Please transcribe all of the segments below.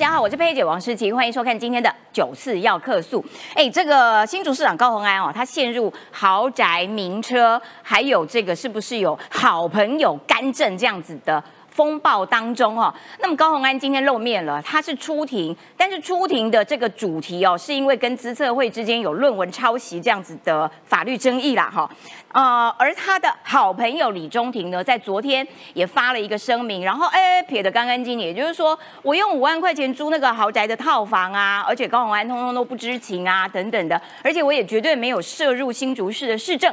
大家好，我是佩姐王诗琪，欢迎收看今天的九四要客诉。哎，这个新竹市长高鸿安哦，他陷入豪宅、名车，还有这个是不是有好朋友干政这样子的？风暴当中哦，那么高鸿安今天露面了，他是出庭，但是出庭的这个主题哦，是因为跟资策会之间有论文抄袭这样子的法律争议啦哈，呃，而他的好朋友李中庭呢，在昨天也发了一个声明，然后哎撇得干干净净，也就是说我用五万块钱租那个豪宅的套房啊，而且高鸿安通通都不知情啊等等的，而且我也绝对没有涉入新竹市的市政，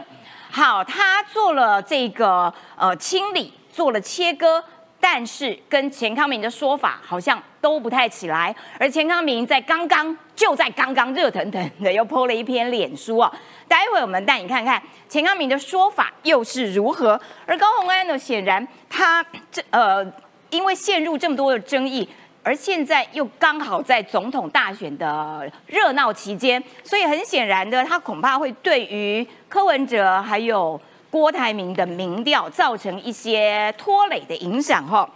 好，他做了这个呃清理，做了切割。但是跟钱康明的说法好像都不太起来，而钱康明在刚刚就在刚刚热腾腾的又 po 了一篇脸书啊，待会我们带你看看钱康明的说法又是如何。而高鸿安呢，显然他这呃因为陷入这么多的争议，而现在又刚好在总统大选的热闹期间，所以很显然的，他恐怕会对于柯文哲还有。郭台铭的民调造成一些拖累的影响哈，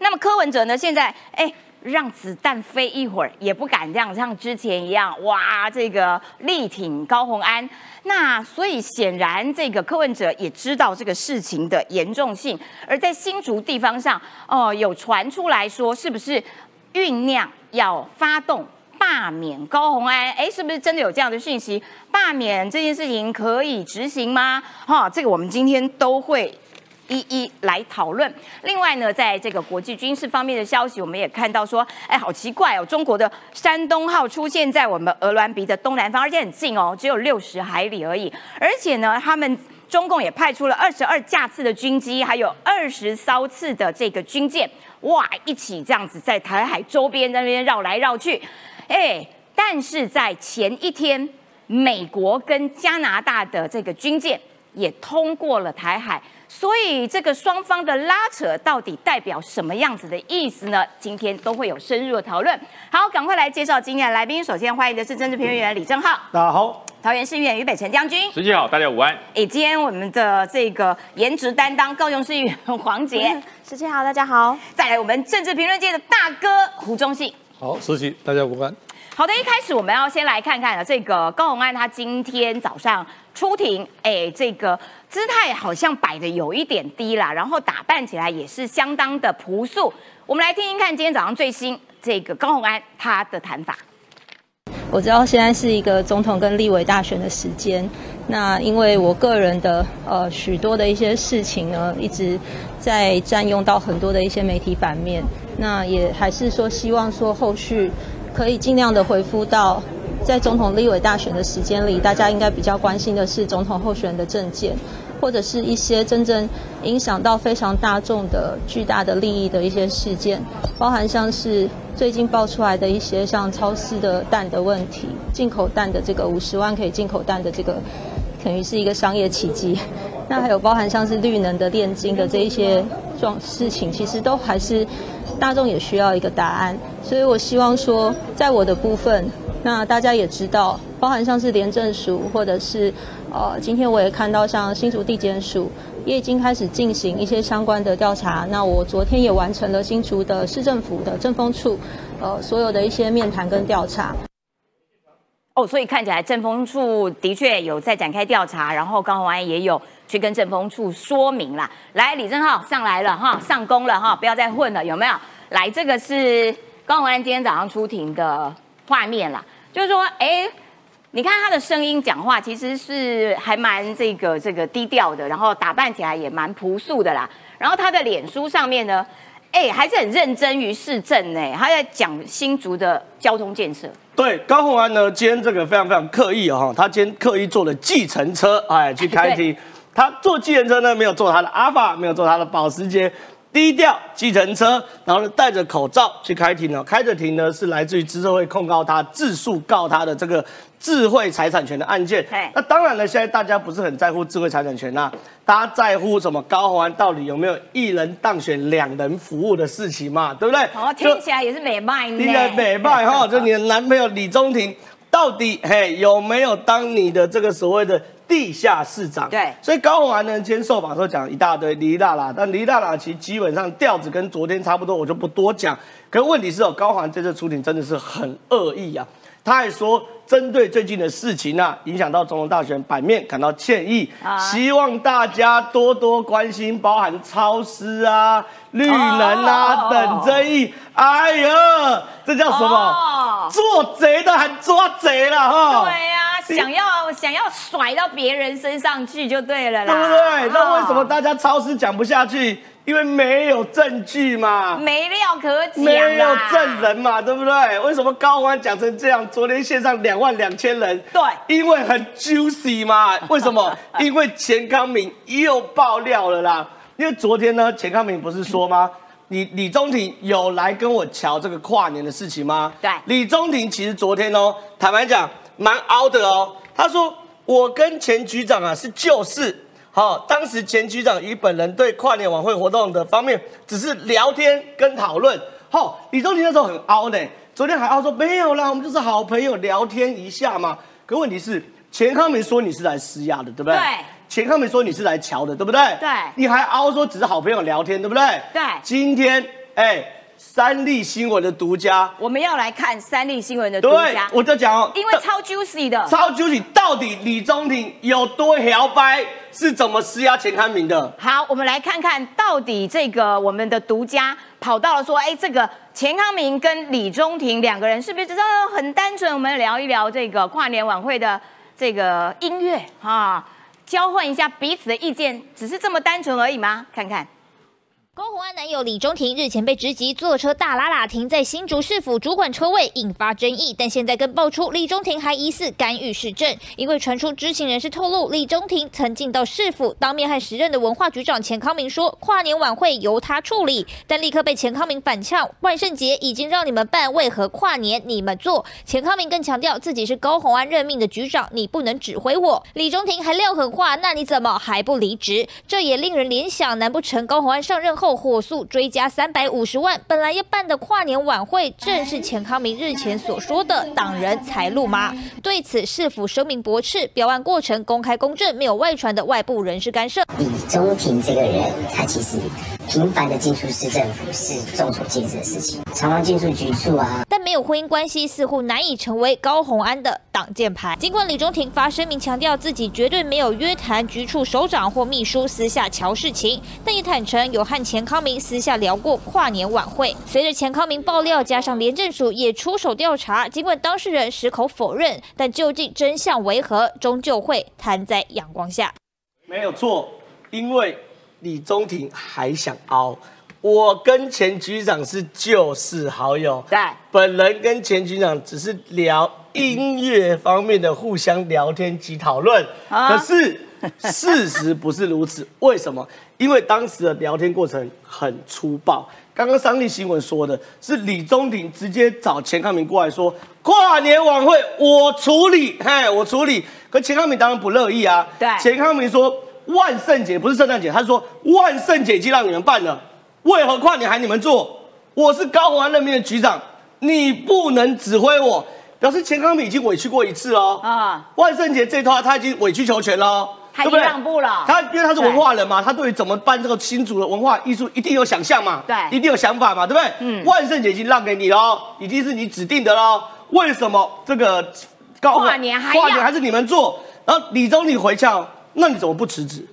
那么柯文哲呢？现在哎，让子弹飞一会儿也不敢这样，像之前一样哇，这个力挺高鸿安。那所以显然这个柯文哲也知道这个事情的严重性，而在新竹地方上哦，有传出来说是不是酝酿要发动？罢免高红安，哎，是不是真的有这样的讯息？罢免这件事情可以执行吗？哈，这个我们今天都会一一来讨论。另外呢，在这个国际军事方面的消息，我们也看到说，哎，好奇怪哦，中国的山东号出现在我们鹅銮鼻的东南方，而且很近哦，只有六十海里而已。而且呢，他们中共也派出了二十二架次的军机，还有二十艘次的这个军舰，哇，一起这样子在台海周边那边绕来绕去。哎，但是在前一天，美国跟加拿大的这个军舰也通过了台海，所以这个双方的拉扯到底代表什么样子的意思呢？今天都会有深入的讨论。好，赶快来介绍今天的来宾。首先欢迎的是政治评论员李正浩，大家好；桃园市议员于北辰将军，十七好，大家午安。哎，今天我们的这个颜值担当高雄市议员黄杰，十七好，大家好。再来我们政治评论界的大哥胡忠信。好，实习，大家午安。好的，一开始我们要先来看看啊这个高鸿安，他今天早上出庭，哎，这个姿态好像摆的有一点低啦，然后打扮起来也是相当的朴素。我们来听听看今天早上最新这个高鸿安他的谈法。我知道现在是一个总统跟立委大选的时间，那因为我个人的呃许多的一些事情呢，一直在占用到很多的一些媒体版面。那也还是说，希望说后续可以尽量的回复到，在总统立委大选的时间里，大家应该比较关心的是总统候选人的政见，或者是一些真正影响到非常大众的巨大的利益的一些事件，包含像是最近爆出来的一些像超市的蛋的问题，进口蛋的这个五十万可以进口蛋的这个，等于是一个商业奇迹。那还有包含像是绿能的炼金的这一些状事情，其实都还是。大众也需要一个答案，所以我希望说，在我的部分，那大家也知道，包含像是廉政署，或者是呃，今天我也看到像新竹地检署也已经开始进行一些相关的调查。那我昨天也完成了新竹的市政府的政风处，呃，所有的一些面谈跟调查。哦，所以看起来政风处的确有在展开调查，然后高宏安也有。去跟政风处说明啦。来，李正浩上来了哈，上工了哈，不要再混了，有没有？来，这个是高宏安今天早上出庭的画面啦，就是说，哎，你看他的声音讲话其实是还蛮这个这个低调的，然后打扮起来也蛮朴素的啦，然后他的脸书上面呢，哎，还是很认真于市政呢，他在讲新竹的交通建设。对，高鸿安呢，今天这个非常非常刻意哦，他今天刻意坐了计程车，哎，去开庭。他坐计程车呢，没有坐他的阿法，没有坐他的保时捷，低调计程车，然后呢戴着口罩去开庭了。开着庭呢是来自于资策会控告他自诉告他的这个智慧财产权的案件。那当然了，现在大家不是很在乎智慧财产权呐，大家在乎什么？高宏安到底有没有一人当选两人服务的事情嘛？对不对？哦，听起来也是美卖呢。听起来美卖 哈，就你的男朋友李宗廷到底嘿有没有当你的这个所谓的？地下市长。对所以高虹安呢，今天受访的时候讲一大堆黎大啦，但黎大啦其实基本上调子跟昨天差不多，我就不多讲。可是问题是哦，高虹安这次出庭真的是很恶意啊。他还说，针对最近的事情啊，影响到总统大选版面，感到歉意，啊希望大家多多关心，包含超市啊、绿能啊、哦等争议。哎呀，这叫什么？哦做贼的还抓贼了哈？对呀、想要想要甩到别人身上去就对了啦，对不对？那为什么哦大家超市讲不下去？因为没有证据嘛。没料可讲没有啦证人嘛，对不对？为什么高欢讲成这样？昨天线上两万两千人，对因为很 juicy 嘛。为什么？因为钱康明又爆料了啦。因为昨天呢，钱康明不是说吗？李李宗廷有来跟我瞧这个跨年的事情吗？对李宗廷其实昨天哦，坦白讲蛮凹的哦。他说我跟前局长啊是旧事，好、当时前局长与本人对跨年晚会活动的方面只是聊天跟讨论。好、李宗廷那时候很凹呢，昨天还凹说没有啦，我们就是好朋友聊天一下嘛。可问题是，钱康明说你是来施压的，对不对？对钱康明说你是来瞧的，对不对？对你还凹说只是好朋友聊天，对不对？对今天哎，三立新闻的独家，我们要来看三立新闻的独家，，我就讲哦，因为超 juicy 的，超 juicy 到底李宗廷有多摇摆，是怎么施压钱康明的？好，我们来看看到底这个我们的独家跑到了说，哎，这个钱康明跟李中庭两个人是不是真的很单纯？我们聊一聊这个跨年晚会的这个音乐啊，交换一下彼此的意见，只是这么单纯而已吗？看看。高虹安男友李中庭日前被直击坐车大拉拉停在新竹市府主管车位，引发争议。但现在更爆出李中庭还疑似干预市政，因为传出知情人士透露，李中庭曾进到市府，当面和时任的文化局长钱康明说，跨年晚会由他处理，但立刻被钱康明反呛，万圣节已经让你们办，为何跨年你们做？钱康明更强调自己是高虹安任命的局长，你不能指挥我。李中庭还撂狠话，那你怎么还不离职？这也令人联想，难不成高虹安上任后后火速追加三百五十万？本来要办的跨年晚会，正是钱康明日前所说的党人财路吗？对此，市府声明驳斥，表案过程公开公正，没有外传的外部人士干涉。李中庭这个人，他其实频繁的进出市政府是众所皆知的事情，常常进出局处啊，但没有婚姻关系，似乎难以成为高虹安的挡箭牌。尽管李中庭发声明强调自己绝对没有约谈局处首长或秘书私下瞧事情，但也坦诚有和钱康明私下聊过跨年晚会。随着钱康明爆料，加上廉政署也出手调查，尽管当事人矢口否认，但究竟真相为何，终究会摊在阳光下。没有错，因为李宗廷还想凹。我跟前局长是旧识好友，对本人跟前局长只是聊音乐方面的互相聊天及讨论，啊可是 事实不是如此。为什么？因为当时的聊天过程很粗暴。刚刚商立新闻说的是李宗廷直接找钱康明过来说，跨年晚会我处理，嘿，我处理。可钱康明当然不乐意啊。对钱康明说万圣节不是圣诞节，他说万圣节已经让你们办了，为何跨年还你们做？我是高虹安任命的局长，你不能指挥我。表示钱康明已经委屈过一次喽。啊万圣节这一套他已经委曲求全喽，他已经让步了他因为他是文化人嘛，他对于怎么办这个新竹的文化艺术一定有想象嘛，对一定有想法嘛，对不对？嗯万圣节已经让给你喽，已经是你指定的喽。为什么这个高跨年还要跨年还是你们做？然后李宗理回呛，那你怎么不辞职？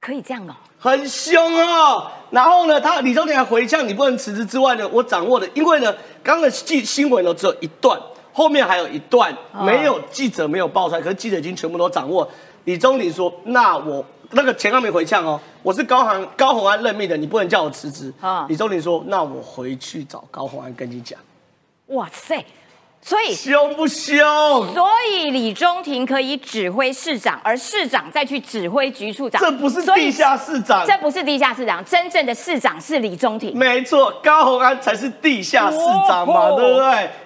可以这样哦。很凶哦。然后呢，他李宗理还回呛你不能辞职之外呢，我掌握的，因为呢，刚刚的记新闻呢只有一段，后面还有一段哦没有记者没有爆出来，可是记者已经全部都掌握。李宗礼说：“那我那个钱康没回呛哦，我是高行高鸿安任命的，你不能叫我辞职。啊李宗礼说：“那我回去找高鸿安跟你讲，哇塞！所以凶不凶？所以李中庭可以指挥市长，而市长再去指挥局处长，这不是地下市长，这不是地下市长，真正的市长是李中庭。没错，高鸿安才是地下市长嘛，哦对不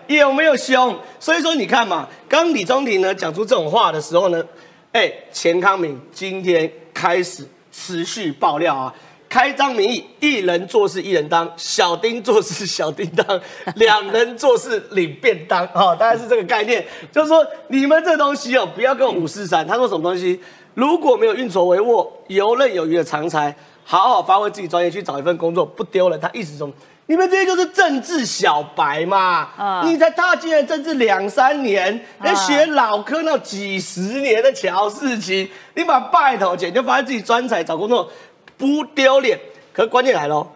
对？有没有凶？所以说你看嘛，刚李宗庭呢讲出这种话的时候呢，哎，钱康明今天开始持续爆料啊，开张名义，一人做事一人当，小丁做事小丁当，两人做事领便当，哈，大概是这个概念。就是说，你们这东西哦，不要跟五四三。他说什么东西？如果没有运筹帷幄、游刃有余的长才，好好发挥自己专业去找一份工作，不丢人。他意思说，你们这些就是政治小白嘛，啊你才踏进了政治两三年，连学老科那几十年的巧事情，你把拜头钱就发现自己专才找工作。不丢脸，可关键来了，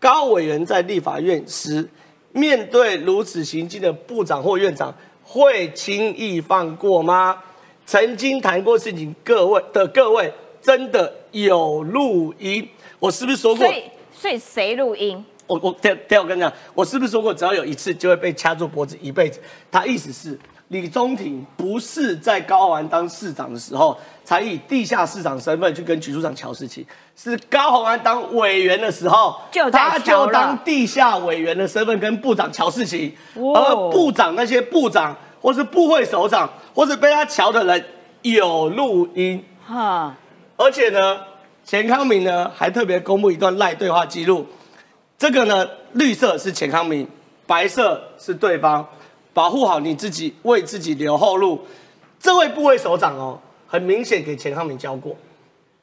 高委员在立法院时，面对如此行径的部长或院长，会轻易放过吗？曾经谈过事情，各位的各位真的有录音？我是不是说过？所以，所以谁录音？我我等等我跟你讲，我是不是说过，只要有一次就会被掐住脖子一辈子？他意思是。李宗廷不是在高雄安当市长的时候，才以地下市长身份去跟局处长乔事情，是高虹安当委员的时候，他就当地下委员的身份跟部长乔事情，而部长那些部长或是部会首长或是被他乔的人有录音，哈，而且呢，钱康明呢还特别公布一段赖对话记录，这个呢绿色是钱康明，白色是对方。保护好你自己，为自己留后路。这位部位首长哦，很明显给钱康明教过，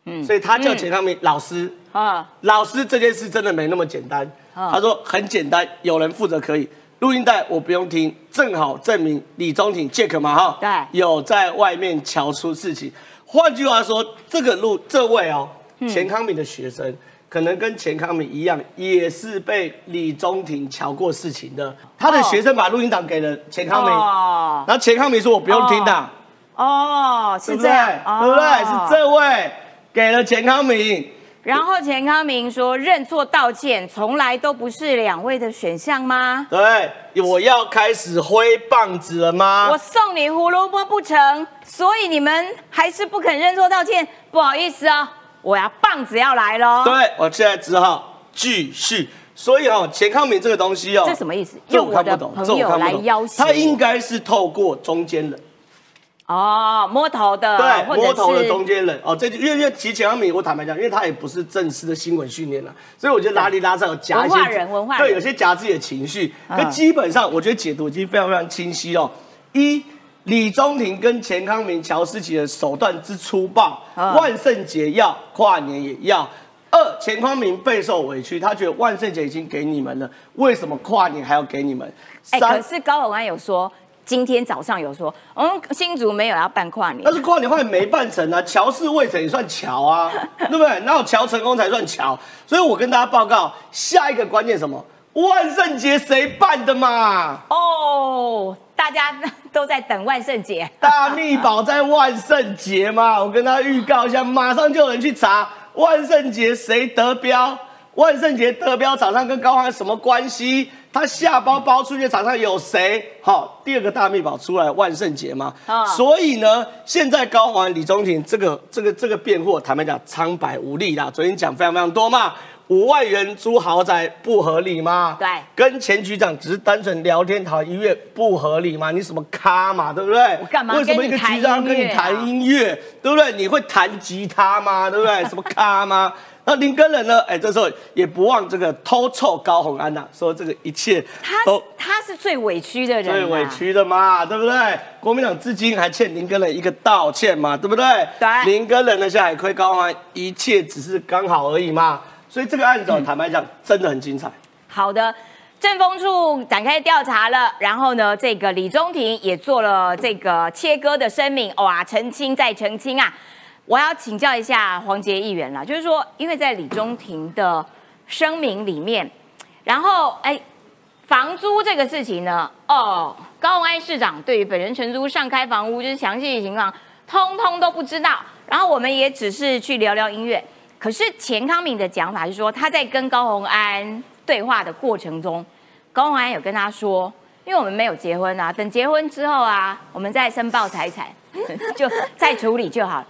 嗯，所以他叫钱康明老师啊。老师这件事真的没那么简单。他说很简单，有人负责可以。录音带我不用听，正好证明李宗廷 Jack 嘛哈，对，有在外面瞧出事情。换句话说，这个录这位哦，钱康明的学生。可能跟钱康明一样，也是被李宗廷瞧过事情的。他的学生把录音档给了钱康明，然后钱康明说：“我不用听的。”哦，是这样，对不对？是这位给了钱康明，然后钱康明说：“认错道歉从来都不是两位的选项吗？”对，我要开始挥棒子了吗？我送你胡萝卜不成，所以你们还是不肯认错道歉，不好意思啊。我要棒子要来喽！对，我现在只好继续。所以哦，钱康敏这个东西哦，这什么意思？这我看不懂，这我看不懂。他应该是透过中间人哦，摸头的，对，摸头的中间人哦。这因为因为提钱康敏，我坦白讲，因为他也不是正式的新闻训练了，所以我觉得拉里拉上有夹一些人文化，对，有些夹自己的情绪。那基本上，我觉得解读已经非常非常清晰哦。一李宗廷跟钱康明、乔思琪的手段之粗暴，万圣节要，跨年也要。二，钱康明备受委屈，他觉得万圣节已经给你们了，为什么跨年还要给你们？哎，可是高永安有说，今天早上有说，我们新竹没有要办跨年，但是跨年会没办成啊，乔氏未成也算乔啊，对不对？然后乔成功才算乔，所以我跟大家报告，下一个关键什么？万圣节谁办的嘛？哦。大家都在等万圣节，大密宝在万圣节嘛？我跟他预告一下，马上就有人去查万圣节谁得标，万圣节得标厂商跟高寒什么关系？他下包包出去的厂商有谁？好，第二个大密宝出来，万圣节嘛。啊，所以呢，现在高环李宗廷这个这个这个辩护，坦白讲苍白无力啦。昨天讲非常非常多嘛。五万元租豪宅不合理吗？对，跟前局长只是单纯聊天讨音乐不合理吗？你什么咖嘛，对不对？我干嘛？为什么一个局长跟你谈音乐，对不对？你会弹吉他吗？对不对？什么咖吗？那林根人呢？哎，这时候也不忘这个偷臭高红安呐，说这个一切都他是最委屈的人，最委屈的嘛，对不对？国民党至今还欠林根人一个道歉嘛，对不对？对，林根人的下海亏高红安，一切只是刚好而已嘛。所以这个案子，坦白讲，真的很精彩。好的，政风处展开调查了，然后呢，这个李宗廷也做了这个切割的声明，哇，澄清再澄清啊！我要请教一下黄杰议员了，就是说，因为在李宗廷的声明里面，然后哎，房租这个事情呢，哦，高鸿安市长对于本人承租上开房屋就是详细的情况，通通都不知道，然后我们也只是去聊聊音乐。可是钱康明的讲法是说，他在跟高鸿安对话的过程中，高鸿安有跟他说，因为我们没有结婚啊，等结婚之后啊，我们再申报财产，就再处理就好了。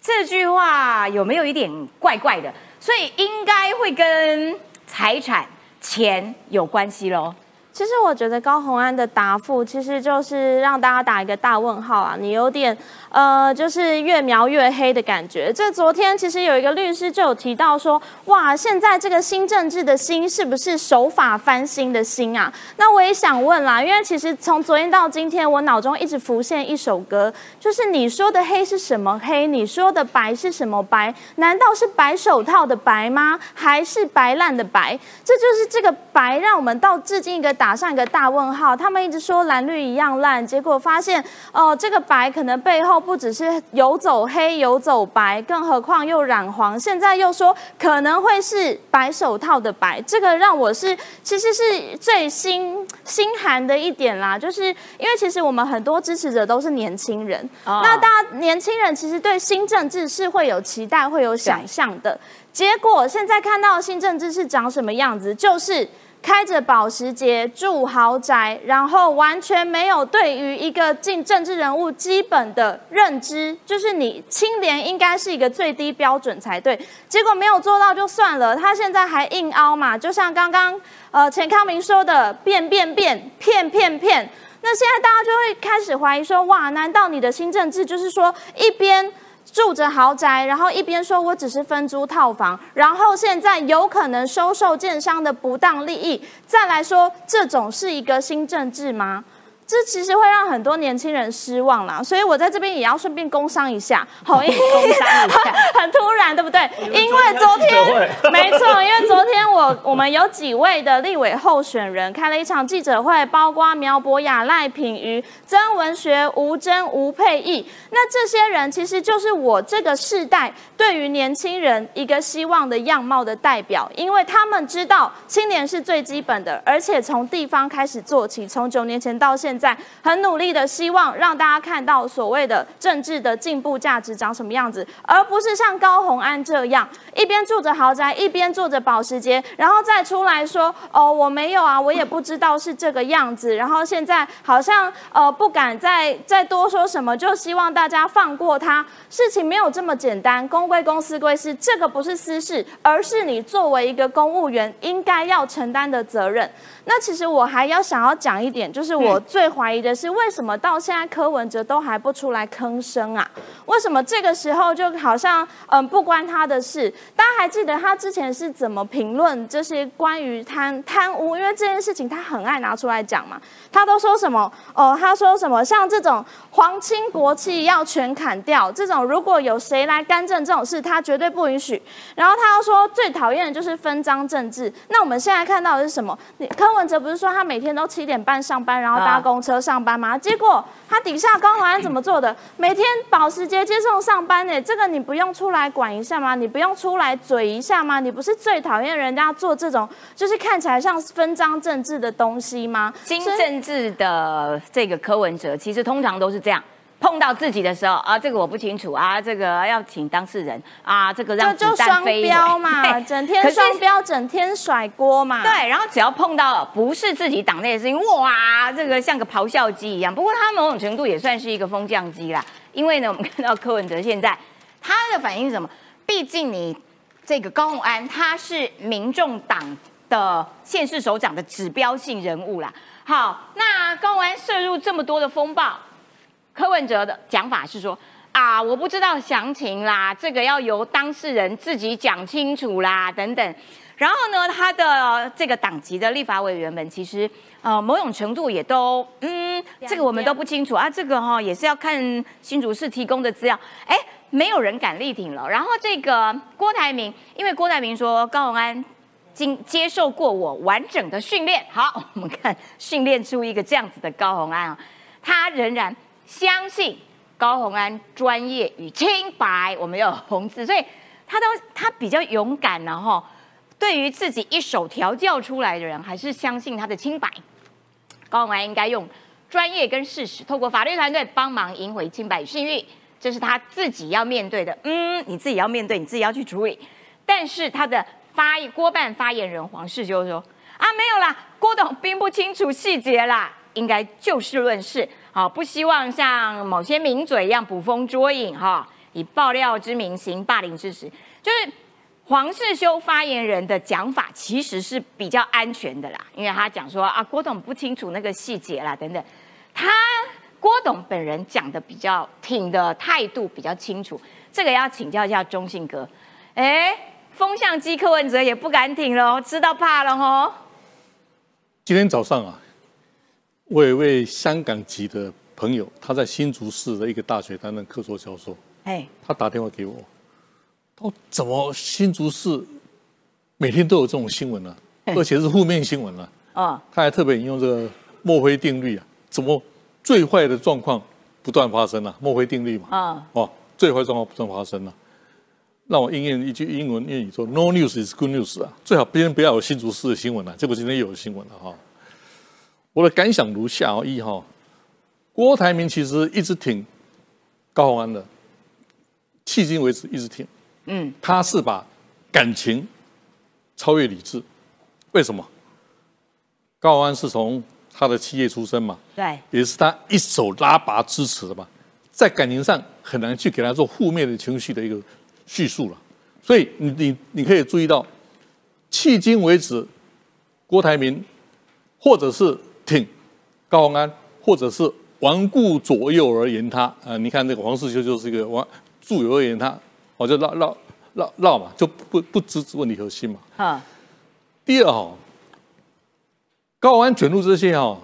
这句话有没有一点怪怪的？所以应该会跟财产钱有关系喽。其实我觉得高虹安的答复，其实就是让大家打一个大问号啊！你有点呃，就是越描越黑的感觉。这昨天其实有一个律师就有提到说，哇，现在这个新政治的新是不是手法翻新的新啊？那我也想问啦，因为其实从昨天到今天，我脑中一直浮现一首歌，就是你说的黑是什么黑？你说的白是什么白？难道是白手套的白吗？还是白烂的白？这就是这个白，让我们到至今一个打。打上一个大问号，他们一直说蓝绿一样烂，结果发现哦，这个白可能背后不只是游走黑、游走白，更何况又染黄，现在又说可能会是白手套的白，这个让我是其实是最心心寒的一点啦，就是因为其实我们很多支持者都是年轻人，那大家年轻人其实对新政治是会有期待、会有想象的，结果现在看到新政治是长什么样子，就是。开着保时捷住豪宅，然后完全没有对于一个进政治人物基本的认知，就是你清廉应该是一个最低标准才对。结果没有做到就算了，他现在还硬凹嘛，就像刚刚呃钱康明说的变变变骗骗骗，那现在大家就会开始怀疑说，哇，难道你的新政治就是说一边？住着豪宅，然后一边说我只是分租套房，然后现在有可能收受建商的不当利益，再来说这种是一个新政治吗？这其实会让很多年轻人失望啦，所以我在这边也要顺便工商一下，好，工商一下，很突然，对不对？因为昨天，没错，因为昨天我我们有几位的立委候选人开了一场记者会，包括苗博雅、赖品瑜、曾文学、吴真、吴佩义，那这些人其实就是我这个世代对于年轻人一个希望的样貌的代表，因为他们知道青年是最基本的，而且从地方开始做起，从九年前到现。在在很努力的希望让大家看到所谓的政治的进步价值长什么样子，而不是像高红安这样一边住着豪宅，一边坐着保时捷，然后再出来说哦我没有啊，我也不知道是这个样子，然后现在好像呃不敢再再多说什么，就希望大家放过他。事情没有这么简单，公归公，私归私，这个不是私事，而是你作为一个公务员应该要承担的责任。那其实我还要想要讲一点，就是我最怀疑的是，为什么到现在柯文哲都还不出来吭声啊？为什么这个时候就好像嗯不关他的事？大家还记得他之前是怎么评论这些关于贪贪污？因为这件事情他很爱拿出来讲嘛，他都说什么哦？他说什么像这种皇亲国戚要全砍掉，这种如果有谁来干政这种事，他绝对不允许。然后他又说最讨厌的就是分赃政治。那我们现在看到的是什么？你柯文。哲不是说他每天都七点半上班，然后搭公车上班吗？结果他底下高宏安怎么做的？每天保时捷接送上班呢？这个你不用出来管一下吗？你不用出来嘴一下吗？你不是最讨厌人家做这种就是看起来像分赃政治的东西吗？新政治的这个柯文哲，其实通常都是这样。碰到自己的时候啊，这个我不清楚啊，这个要请当事人啊，这个让子弹飞标嘛，整天双标，整天甩锅嘛。对，然后只要碰到不是自己党内的事情，哇，这个像个咆哮机一样。不过他某种程度也算是一个风降机啦，因为呢，我们看到柯文哲现在他的反应是什么？毕竟你这个高鸿安他是民众党的县市首长的指标性人物啦。好，那高鸿安涉入这么多的风暴。柯文哲的讲法是说啊，我不知道详情啦，这个要由当事人自己讲清楚啦，等等。然后呢，他的这个党籍的立法委员们，其实呃某种程度也都嗯，这个我们都不清楚啊，这个哈也是要看新竹市提供的资料。哎，没有人敢力挺了。然后这个郭台铭，因为郭台铭说高鸿安经接受过我完整的训练，好，我们看训练出一个这样子的高鸿安啊，他仍然。相信高鸿安专业与清白，我们有红字，所以他都他比较勇敢然后对于自己一手调教出来的人，还是相信他的清白。高鸿安应该用专业跟事实，透过法律团队帮忙赢回清白与信誉，这是他自己要面对的。嗯，你自己要面对，你自己要去处理。但是他的发郭办发言人黄世修说：“啊，没有啦，郭董并不清楚细节啦，应该就事论事。”好，不希望像某些名嘴一样捕风捉影，哈，以爆料之名行霸凌之实。就是黄世修发言人的讲法其实是比较安全的啦，因为他讲说啊，郭董不清楚那个细节啦，等等。他郭董本人讲的比较挺的态度比较清楚，这个要请教一下中信哥。哎，风向机柯文哲也不敢挺了，知道怕了哦。今天早上啊，我有一位香港籍的朋友，他在新竹市的一个大学担任客座教授，哎，他打电话给我。他说，怎么新竹市每天都有这种新闻呢？而且是负面新闻呢？啊，他还特别引用这个墨菲定律啊，怎么最坏的状况不断发生呢？墨菲定律嘛，啊，哦，最坏状况不断发生了。让我应验一句英文谚语说：“No news is good news 啊，最好别人不要有新竹市的新闻了。”结果今天又有新闻了哈。我的感想如下哦：一哈，郭台铭其实一直挺高鸿安的，迄今为止一直挺。嗯，他是把感情超越理智，为什么？高安是从他的企业出身嘛，对，也是他一手拉拔支持的嘛，在感情上很难去给他做负面的情绪的一个叙述了。所以你你你可以注意到，迄今为止，郭台铭或者是挺高鸿安，或者是顽固左右而言他，啊，你看那个黄世修就是一个顽助右而言他。我就绕绕绕绕嘛，就不不直指问题核心嘛。啊。第二哈，高安卷入这些哈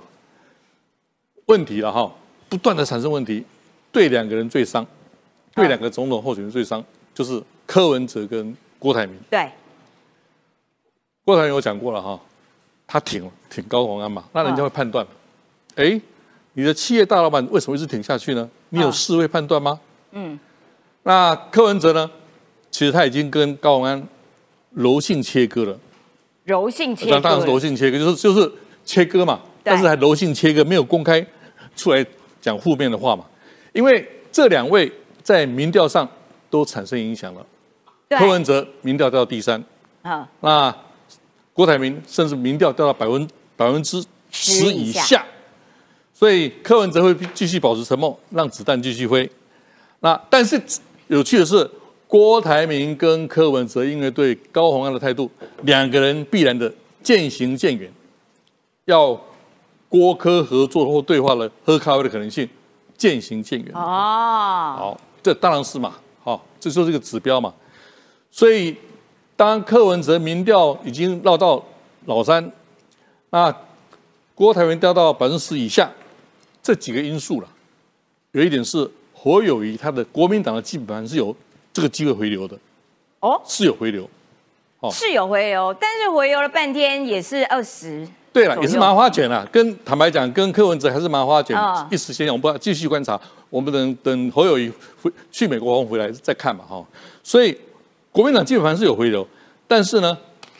问题了哈，不断的产生问题，对两个人最伤，对两个总统候选人最伤，就是柯文哲跟郭台铭。对。郭台铭我讲过了哈，他挺挺高鸿安嘛，那人家会判断，哎，你的企业大老板为什么一直挺下去呢？你有思维判断吗？嗯。那柯文哲呢？其实他已经跟高鸿安柔性切割了。柔性切割，当然是柔性切割，就是就是切割嘛。但是还柔性切割，没有公开出来讲负面的话嘛。因为这两位在民调上都产生影响了。柯文哲民调掉到第三。啊。那郭台铭甚至民调掉到百分百分之十以下。所以柯文哲会继续保持沉默，让子弹继续飞。那但是。有趣的是，郭台铭跟柯文哲因为对高鸿安的态度，两个人必然的渐行渐远，要郭柯合作或对话了喝咖啡的可能性渐行渐远。哦，好，这当然是嘛，好，这就是一个指标嘛。所以，当柯文哲民调已经落到老三，那郭台铭掉到百分之十以下，这几个因素了，有一点是。侯友谊他的国民党的基本盘是有这个机会回流的，哦，是有回流，哦，是有回流，但是回流了半天也是二十，对了，也是麻花卷啊。跟坦白讲，跟柯文哲还是麻花卷，一时先，我们不继续观察，我们等等侯友谊回去美国回来再看嘛，哈。所以国民党基本盘是有回流，但是呢，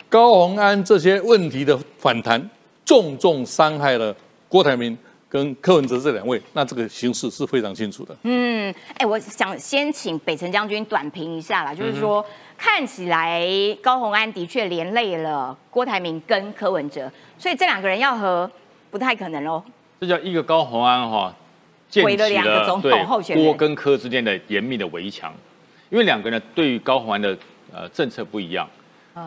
高鸿安这些问题的反弹，重重伤害了郭台铭。跟柯文哲这两位，那这个形势是非常清楚的。嗯，哎，我想先请北辰将军短评一下啦，就是说看起来高鸿安的确连累了郭台铭跟柯文哲，所以这两个人要和不太可能喽。这叫一个高鸿安哈，建起了对郭跟柯之间的严密的围墙，因为两个人对于高鸿安的呃政策不一样。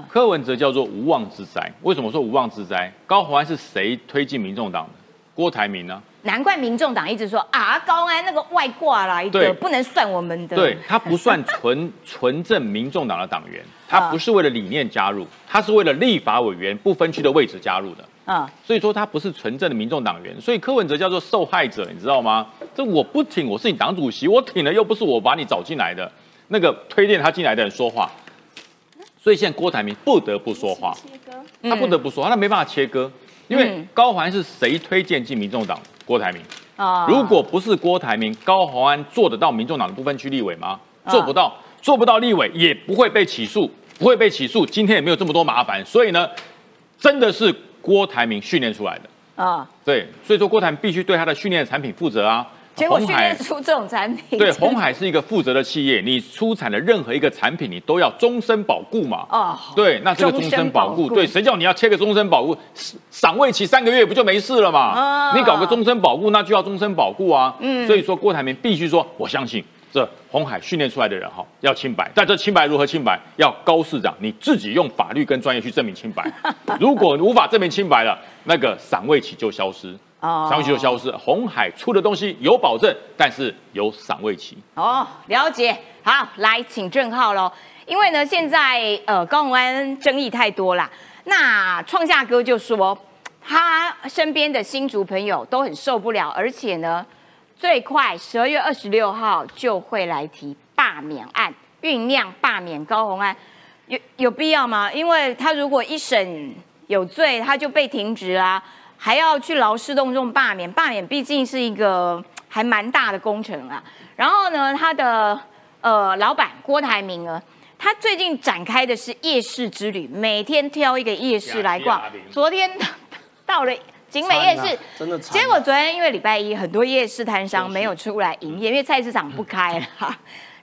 柯文哲叫做无妄之灾，为什么说无妄之灾？高鸿安是谁推进民众党的？郭台铭呢？难怪民众党一直说啊，高安那个外挂来的，不能算我们的。对他不算纯 纯正民众党的党员，他不是为了理念加入，他是为了立法委员不分区的位置加入的。啊，所以说他不是纯正的民众党员，所以柯文哲叫做受害者，你知道吗？这我不挺，我是你党主席，我挺了又不是我把你找进来的，那个推荐他进来的人说话，所以现在郭台铭不得不说话，他不得不说，他没办法切割。因为高环是谁推荐进民众党？郭台铭啊，如果不是郭台铭，高鸿安做得到民众党的部分区立委吗？做不到，做不到立委也不会被起诉，不会被起诉，今天也没有这么多麻烦。所以呢，真的是郭台铭训练出来的啊。对，所以说郭台铭必须对他的训练产品负责啊。结果训练出这种产品，对，红海是一个负责的企业，你出产的任何一个产品，你都要终身保固嘛。啊，对，那这个终身保固，对，谁叫你要切个终身保固？赏味期三个月不就没事了嘛？你搞个终身保固，那就要终身保固啊。嗯，所以说郭台铭必须说，我相信。这红海训练出来的人哈要清白，但这清白如何清白？要高市长你自己用法律跟专业去证明清白。如果无法证明清白了，那个赏味期就消失。哦，赏味期就消失。红海出的东西有保证，但是有散味期。哦，了解。好，来请正浩喽。因为呢，现在呃高雄安争议太多啦。那创夏哥就说，他身边的新竹朋友都很受不了，而且呢。最快十二月二十六号就会来提罢免案，酝酿罢免高鸿安，有有必要吗？因为他如果一审有罪，他就被停职啊，还要去劳师动众罢免，罢免毕竟是一个还蛮大的工程啊。然后呢，他的呃老板郭台铭呢，他最近展开的是夜市之旅，每天挑一个夜市来逛。昨天 到了。景美夜市，真的。结果昨天因为礼拜一，很多夜市摊商没有出来营业，因为菜市场不开了。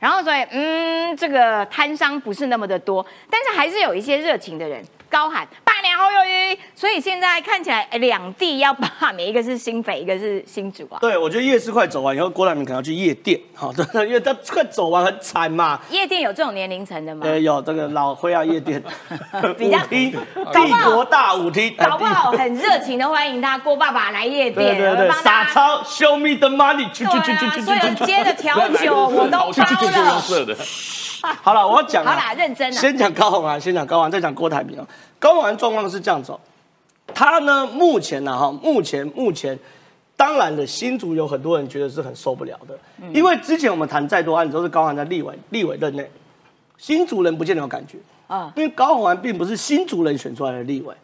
然后所以，嗯，这个摊商不是那么的多，但是还是有一些热情的人。高喊罢免侯友谊，所以现在看起来两地要罢免，一个是新北，一个是新竹啊。对，我觉得夜市快走完以后，郭台铭可能要去夜店，好，因为他快走完很惨嘛。夜店有这种年龄层的吗？呃，有这个老灰啊夜店，比较厅，帝国大舞厅，搞不好很热情的欢迎他郭爸爸来夜店，对对对，傻超，Show me the money，去去去去去，所有接的调酒我都包了。好了，我要讲。好啦，认真。先讲高宏安，先讲高宏安，再讲郭台铭啊。高宏安状况是这样子，他呢目前呢哈，目前目前，当然的新竹有很多人觉得是很受不了的，因为之前我们谈再多案子都是高宏安在立委立委任内，新竹人不见得有感觉啊，因为高宏安并不是新竹人选出来的立委。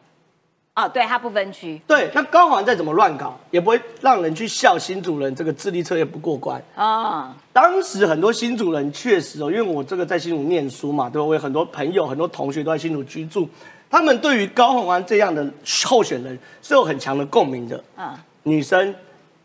啊，对，它不分区。对，那高环再怎么乱搞，也不会让人去笑新主人这个智力测验不过关啊。当时很多新主人确实哦，因为我这个在新竹念书嘛，对吧？我有很多朋友、很多同学都在新竹居住，他们对于高虹安这样的候选人是有很强的共鸣的。啊，女生、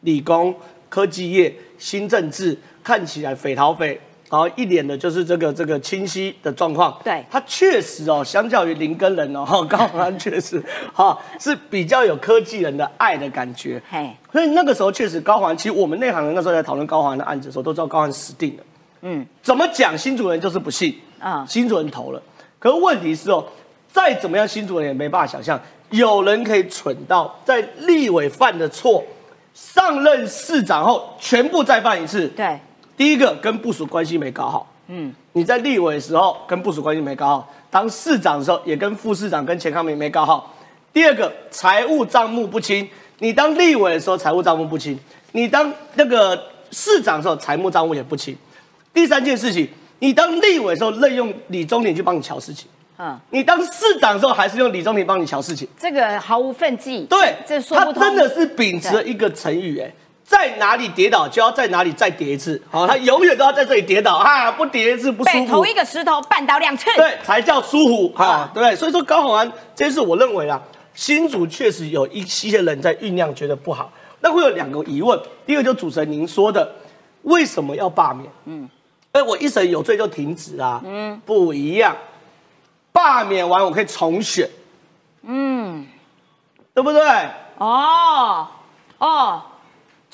理工、科技业、新政治，看起来匪逃匪。然后一脸的就是这个这个清晰的状况，对，他确实哦，相较于林根人哦，高鸿安确实哈是比较有科技人的爱的感觉，嘿，所以那个时候确实高鸿安，其实我们内行人那时候在讨论高鸿安的案子的时候，都知道高鸿安死定了，嗯，怎么讲新主人就是不信？啊，新主人投了，可是问题是哦，再怎么样新主人也没办法想象有人可以蠢到在立委犯的错，上任市长后全部再犯一次，对。第一个跟部署关系没搞好，嗯，你在立委的时候跟部署关系没搞好，当市长的时候也跟副市长跟钱康明没搞好。第二个财务账目不清，你当立委的时候财务账目不清，你当那个市长的时候财务账目也不清。第三件事情，你当立委的时候任用李宗廷去帮你瞧事情，嗯，你当市长的时候还是用李宗廷帮你瞧事情，这个毫无分际。对，这说不通。他真的是秉持了一个成语，哎。在哪里跌倒，就要在哪里再跌一次。好，他永远都要在这里跌倒啊！不跌一次不舒服。同一个石头绊倒两次，对，才叫舒服啊！对，所以说高宏安这次我认为啊，新主确实有一些人在酝酿，觉得不好。那会有两个疑问，第一个就主持人您说的，为什么要罢免？嗯，哎，我一审有罪就停止啊？嗯，不一样，罢免完我可以重选。嗯，对不对？哦，哦。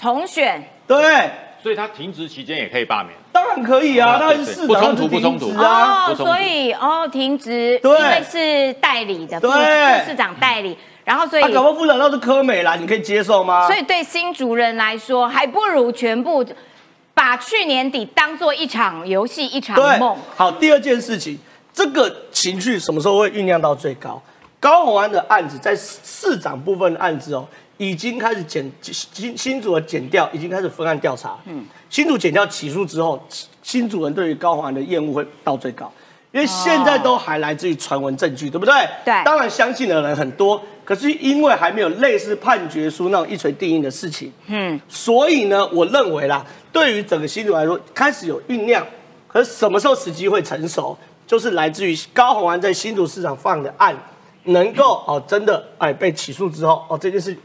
重选对，所以他停职期间也可以罢免，当然可以啊，当然是不冲突不冲突啊，所以哦停职，因为是代理的，副市长代理，然后所以他搞不副长倒是柯美兰，你可以接受吗？所以对新主人来说，还不如全部把去年底当做一场游戏，一场梦。好，第二件事情，这个情绪什么时候会酝酿到最高？高鸿安的案子在市长部分的案子哦。已经开始检新新主的检调，已经开始分案调查。嗯，新主检调起诉之后，新主人对于高宏的厌恶会到最高，因为现在都还来自于传闻证据，对不对？对。当然相信的人很多，可是因为还没有类似判决书那种一锤定音的事情，嗯，所以呢，我认为啦，对于整个新主来说，开始有酝酿，可是什么时候时机会成熟，就是来自于高宏安在新竹市场放的案，能够哦真的哎被起诉之后，哦这件事。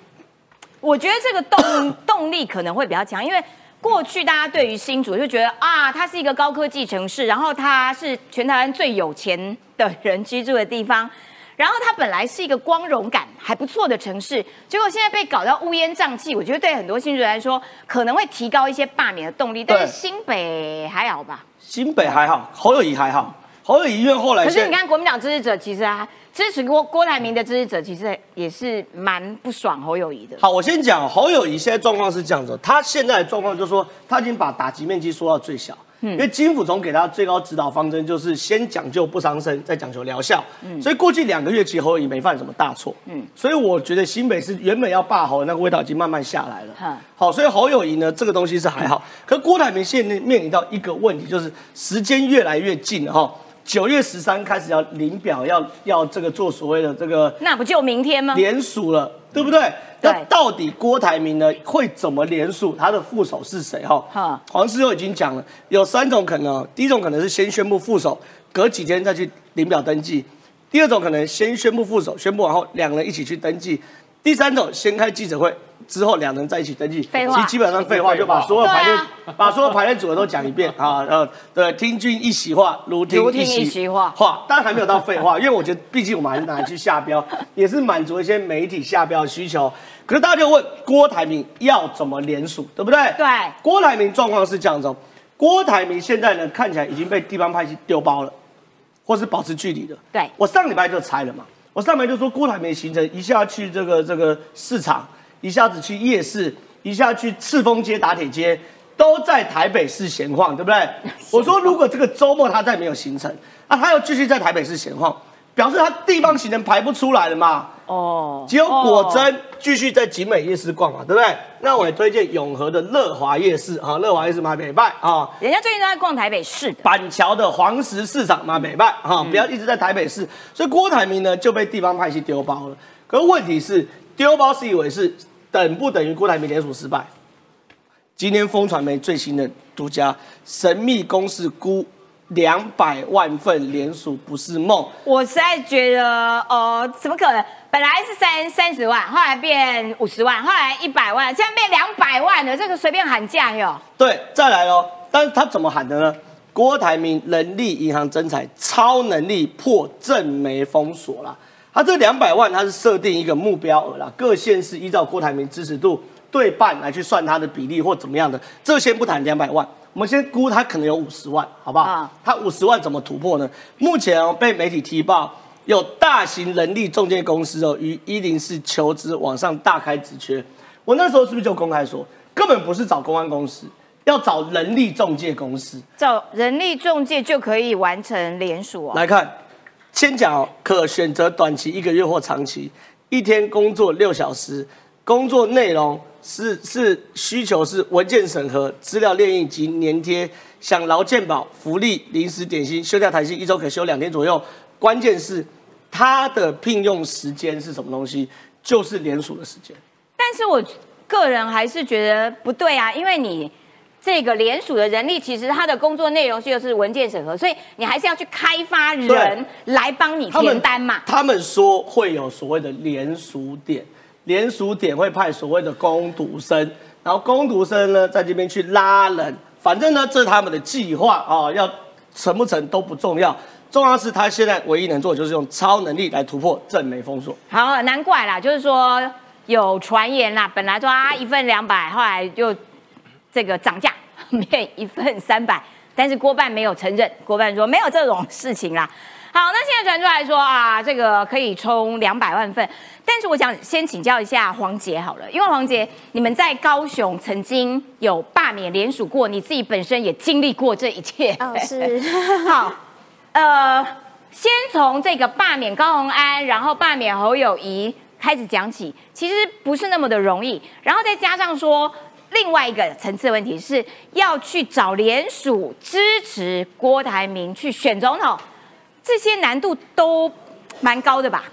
我觉得这个动 动力可能会比较强，因为过去大家对于新竹就觉得啊，它是一个高科技城市，然后它是全台湾最有钱的人居住的地方，然后它本来是一个光荣感还不错的城市，结果现在被搞到乌烟瘴气，我觉得对很多新竹来说可能会提高一些罢免的动力。但是新北还好吧？新北还好，侯友谊还好，侯友谊因为后来可是你看国民党支持者其实啊，支持郭郭台铭的支持者其实也是蛮不爽侯友谊的。好，我先讲侯友谊现在状况是这样子，他现在的状况就是说他已经把打击面积缩到最小。因为金辅总给他最高指导方针就是先讲究不伤身，再讲求疗效。嗯，所以过去两个月其实侯友宜没犯什么大错。嗯，所以我觉得新北市原本要罢侯那个味道已经慢慢下来了。好，所以侯友谊呢这个东西是还好，可郭台铭现在面临到一个问题，就是时间越来越近了哈。九月十三开始要领表，要要这个做所谓的这个，那不就明天吗？联署了，对不对？那到底郭台铭呢会怎么联署？他的副手是谁？哈，黄世佑已经讲了，有三种可能。第一种可能是先宣布副手，隔几天再去领表登记；第二种可能先宣布副手，宣布然后两人一起去登记；第三种先开记者会。之后两人在一起登记，其实基本上废话就把所有排练，把所有排练组的都讲一遍啊，呃，对，听君一席话，如听一席话，话，当然还没有到废话，因为我觉得毕竟我们还是拿来去下标，也是满足一些媒体下标的需求。可是大家就问郭台铭要怎么联署，对不对？对，郭台铭状况是这样子，郭台铭现在呢看起来已经被地方派系丢包了，或是保持距离的。对，我上礼拜就猜了嘛，我上面就说郭台铭行程一下去这个这个市场。一下子去夜市，一下去赤峰街、打铁街，都在台北市闲晃，对不对？我说，如果这个周末他再没有行程，那他要继续在台北市闲晃，表示他地方行程排不出来了嘛？哦，只有果真继续在景美夜市逛嘛，对不对？那我也推荐永和的乐华夜市啊，乐华夜市买北拜啊，人家最近都在逛台北市的板桥的黄石市场买北拜啊，不要一直在台北市。所以郭台铭呢就被地方派系丢包了。可问题是丢包是以为是。等不等于郭台铭联署失败？今天风传媒最新的独家神秘公式估两百万份联署不是梦。我实在觉得，呃，怎么可能？本来是三三十万，后来变五十万，后来一百万，现在变两百万了，这个随便喊价哟。对，再来喽。但是他怎么喊的呢？郭台铭人力银行增财，超能力破正媒封锁啦。他这两百万，他是设定一个目标额啦，各县市依照郭台铭支持度对半来去算他的比例或怎么样的，这先不谈两百万，我们先估他可能有五十万，好不好？他五十万怎么突破呢？目前哦被媒体踢爆，有大型人力中介公司哦于一零四求职网上大开职缺，我那时候是不是就公开说，根本不是找公安公司，要找人力中介公司，找人力中介就可以完成联署哦。来看。先讲可选择短期一个月或长期，一天工作六小时，工作内容是是需求是文件审核、资料列印及粘贴，享劳健保、福利、临时点心、休假弹性，一周可休两天左右。关键是他的聘用时间是什么东西？就是联署的时间。但是我个人还是觉得不对啊，因为你。这个联署的人力，其实他的工作内容就是文件审核，所以你还是要去开发人来帮你填单嘛。他们说会有所谓的联署点，联署点会派所谓的攻读生，然后攻读生呢在这边去拉人，反正呢这是他们的计划啊，要成不成都不重要，重要是他现在唯一能做的就是用超能力来突破正美封锁。好，难怪啦，就是说有传言啦，本来说啊一份两百，后来就。这个涨价 面一份三百，但是郭办没有承认，郭办说没有这种事情啦。好，那现在传出来说啊，这个可以充两百万份，但是我想先请教一下黄杰好了，因为黄杰你们在高雄曾经有罢免联署过，你自己本身也经历过这一切。哦，是。好，呃，先从这个罢免高鸿安，然后罢免侯友谊开始讲起，其实不是那么的容易，然后再加上说。另外一个层次的问题是要去找联署支持郭台铭去选总统，这些难度都蛮高的吧？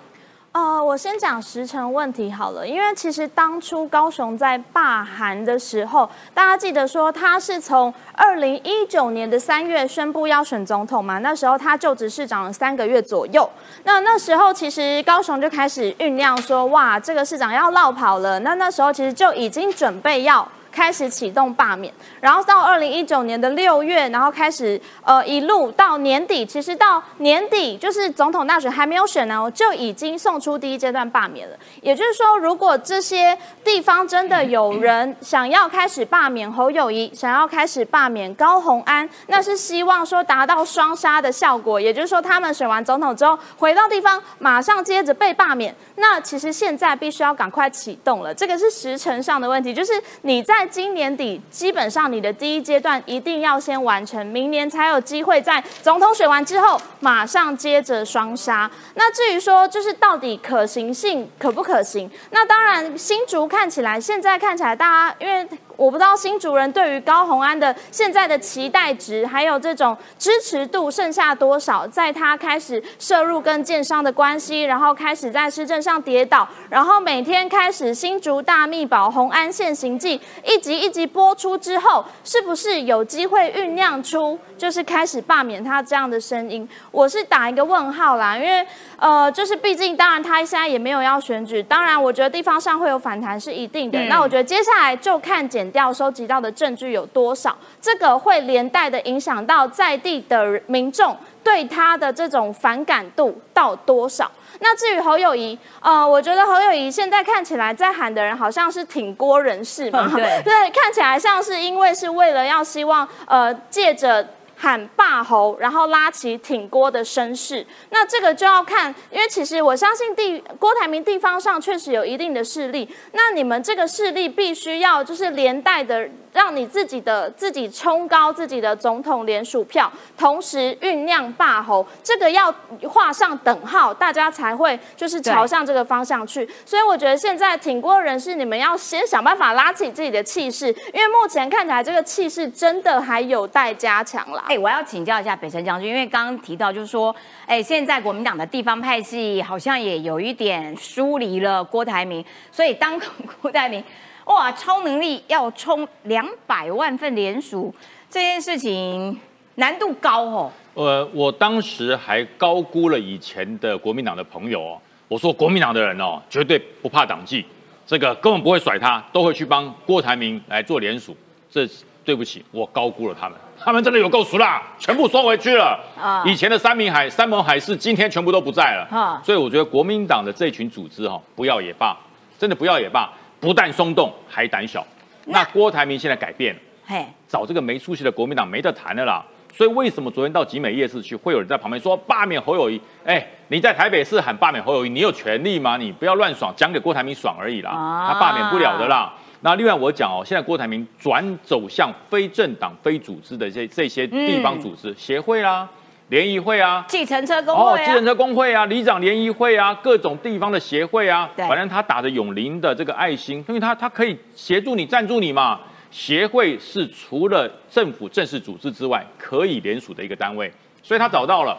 呃，我先讲时程问题好了，因为其实当初高雄在罢韩的时候，大家记得说他是从二零一九年的三月宣布要选总统嘛，那时候他就职市长了三个月左右，那那时候其实高雄就开始酝酿说，哇，这个市长要落跑了，那那时候其实就已经准备要。开始启动罢免，然后到二零一九年的六月，然后开始呃一路到年底，其实到年底就是总统大选还没有选呢，就已经送出第一阶段罢免了。也就是说，如果这些地方真的有人想要开始罢免侯友谊，想要开始罢免高鸿安，那是希望说达到双杀的效果，也就是说他们选完总统之后回到地方，马上接着被罢免。那其实现在必须要赶快启动了，这个是时程上的问题，就是你在今年底基本上你的第一阶段一定要先完成，明年才有机会在总统选完之后马上接着双杀。那至于说就是到底可行性可不可行？那当然新竹看起来现在看起来大家因为。我不知道新主人对于高红安的现在的期待值，还有这种支持度剩下多少？在他开始涉入跟建商的关系，然后开始在施政上跌倒，然后每天开始新竹大密保红安现行记一集一集播出之后，是不是有机会酝酿出就是开始罢免他这样的声音？我是打一个问号啦，因为呃，就是毕竟当然他现在也没有要选举，当然我觉得地方上会有反弹是一定的。那我觉得接下来就看减掉收集到的证据有多少？这个会连带的影响到在地的民众对他的这种反感度到多少？那至于侯友谊，呃，我觉得侯友谊现在看起来在喊的人好像是挺郭人士嘛，对对，看起来像是因为是为了要希望呃借着。喊霸侯，然后拉起挺郭的声势，那这个就要看，因为其实我相信地郭台铭地方上确实有一定的势力，那你们这个势力必须要就是连带的。让你自己的自己冲高自己的总统联署票，同时酝酿霸侯，这个要画上等号，大家才会就是朝向这个方向去。所以我觉得现在挺过人士，你们要先想办法拉起自己的气势，因为目前看起来这个气势真的还有待加强啦。哎，我要请教一下北辰将军，因为刚刚提到就是说，哎，现在国民党的地方派系好像也有一点疏离了郭台铭，所以当 郭台铭。哇，超能力要冲两百万份联署，这件事情难度高哦。呃，我当时还高估了以前的国民党的朋友哦，我说国民党的人哦，绝对不怕党纪，这个根本不会甩他，都会去帮郭台铭来做联署。这对不起，我高估了他们，他们真的有够熟啦，全部收回去了。啊，以前的三明海、三盟海誓，今天全部都不在了。啊，所以我觉得国民党的这群组织哈，不要也罢，真的不要也罢。不但松动，还胆小。那郭台铭现在改变了，嘿，找这个没出息的国民党没得谈的啦。所以为什么昨天到集美夜市去，会有人在旁边说罢免侯友谊？哎，你在台北市喊罢免侯友谊，你有权利吗？你不要乱爽，讲给郭台铭爽而已啦。他罢免不了的啦。那另外我讲哦，现在郭台铭转走向非政党、非组织的这这些地方组织协会啦。联谊会啊，计程车工会哦，计程车工会啊，里长联谊会啊，各种地方的协会啊，反正他打着永林的这个爱心，因为他他可以协助你、赞助你嘛。协会是除了政府正式组织之外，可以联署的一个单位，所以他找到了，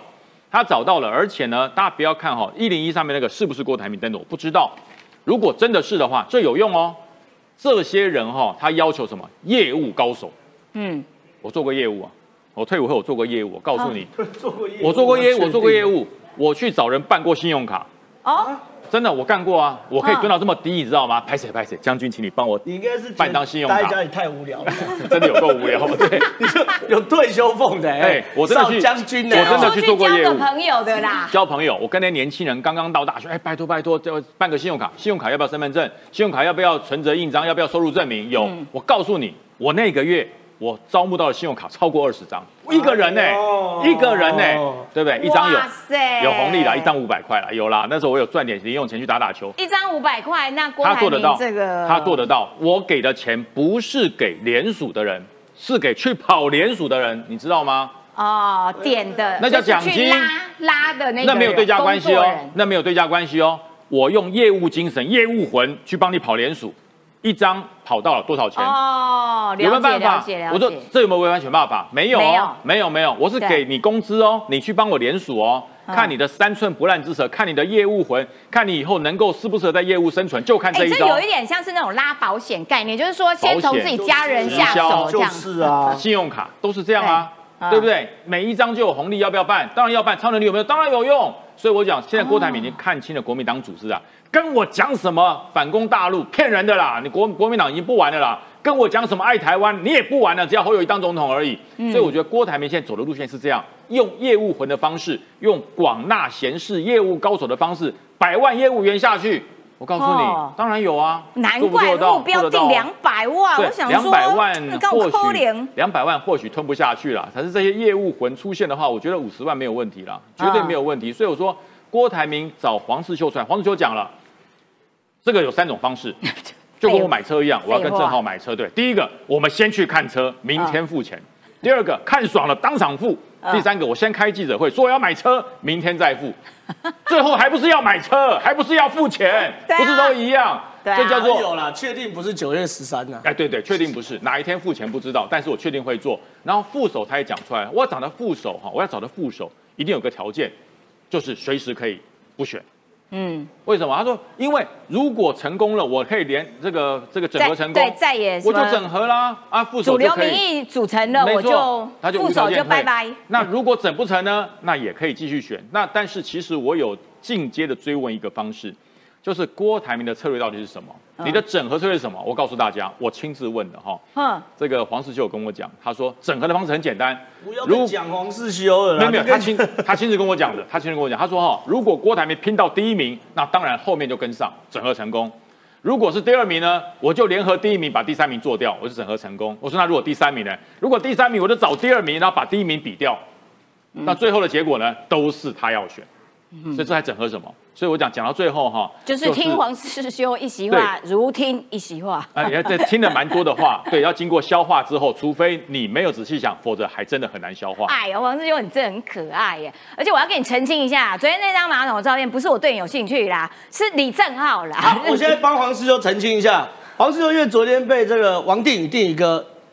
他找到了，而且呢，大家不要看哈，一零一上面那个是不是郭台铭登的，我不知道。如果真的是的话，这有用哦。这些人哈，他要求什么？业务高手。嗯，我做过业务啊。我退伍后我做过业务，我告诉你，做过业务，我做过业务，我做过业务，我去找人办过信用卡。哦，真的，我干过啊，我可以蹲到这么低，你知道吗？拍谁拍谁，将军，请你帮我，你应该是办张信用卡。待家里太无聊了，真的有够无聊。对，你说有退休俸的，哎，我真的去将军，我真的去做过业务。交朋友的啦，交朋友。我跟那年轻人刚刚到大学，哎，拜托拜托，就办个信用卡，信用卡要不要身份证？信用卡要不要存折印章？要不要收入证明？有，我告诉你，我那个月。我招募到的信用卡超过二十张，一个人呢，一个人呢，对不对？一张有有红利啦，一张五百块啦，有啦。那时候我有赚点零用钱去打打球。一张五百块，那他做得到这个，他做得到。我给的钱不是给联署的人，是给去跑联署的人，你知道吗？哦，点的那叫奖金拉的那那没有对价关系哦，那没有对价关系哦。我用业务精神、业务魂去帮你跑联署。一张跑到了多少钱？哦，有没有办法？我说这有没有违反选办法？没有哦，没有没有，我是给你工资哦，你去帮我联署哦，看你的三寸不烂之舌，看你的业务魂，看你以后能够适不适合在业务生存，就看这一招。这有一点像是那种拉保险概念，就是说先从自己家人下手这样。是啊，信用卡都是这样啊，对不对？每一张就有红利，要不要办？当然要办。超能力有没有？当然有用。所以我讲，现在郭台铭已经看清了国民党组织啊。跟我讲什么反攻大陆，骗人的啦！你国国民党已经不玩了啦，跟我讲什么爱台湾，你也不玩了，只要侯友谊当总统而已。所以我觉得郭台铭现在走的路线是这样，用业务魂的方式，用广纳贤士、业务高手的方式，百万业务员下去。我告诉你，当然有啊，难怪目标定两百万。我想说，两百万或许两百万或许吞不下去了。但是这些业务魂出现的话，我觉得五十万没有问题了，绝对没有问题。所以我说，郭台铭找黄世秀出来，黄世修讲了，这个有三种方式，就跟我买车一样，我要跟郑浩买车。对，第一个，我们先去看车，明天付钱；第二个，看爽了当场付。第三个，我先开记者会，说我要买车，明天再付，最后还不是要买车，还不是要付钱，不是都一样？这叫做有了，确定不是九月十三呢？哎，对对，确定不是哪一天付钱不知道，但是我确定会做。然后副手他也讲出来，我要找的副手哈，我要找的副手一定有个条件，就是随时可以不选。嗯，为什么？他说，因为如果成功了，我可以连这个这个整合成功，对，再也我就整合啦啊，副手主流民意组成了，我就他就副手就拜拜。那如果整不成呢？那也可以继续选。那但是其实我有进阶的追问一个方式。就是郭台铭的策略到底是什么？你的整合策略是什么？我告诉大家，我亲自问的哈。嗯，这个黄世修跟我讲，他说整合的方式很简单。不要讲黄世修了，没有没有，他亲他亲自跟我讲的，他亲自跟我讲，他说哈，如果郭台铭拼到第一名，那当然后面就跟上，整合成功。如果是第二名呢，我就联合第一名把第三名做掉，我就整合成功。我说那如果第三名呢？如果第三名，我就找第二名，然后把第一名比掉。那最后的结果呢，都是他要选。所以这还整合什么？所以我讲讲到最后哈，就是听黄师兄一席话，如听一席话。啊，也在听了蛮多的话，对，要经过消化之后，除非你没有仔细想，否则还真的很难消化。哎呀，黄师兄你真的很可爱耶！而且我要跟你澄清一下，昨天那张马桶照片不是我对你有兴趣啦，是李正浩啦。好，我现在帮黄师兄澄清一下，黄师兄因为昨天被这个王定宇定一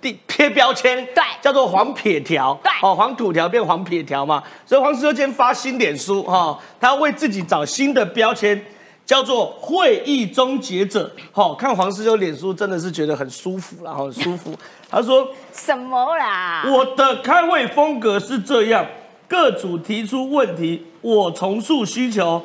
个。贴标签，对，叫做黄撇条，对，哦，黄土条变黄撇条嘛，所以黄世修今天发新脸书，哈，他要为自己找新的标签，叫做会议终结者，好，看黄世修脸书真的是觉得很舒服然后很舒服。他说 什么啦？我的开会风格是这样，各组提出问题，我重述需求，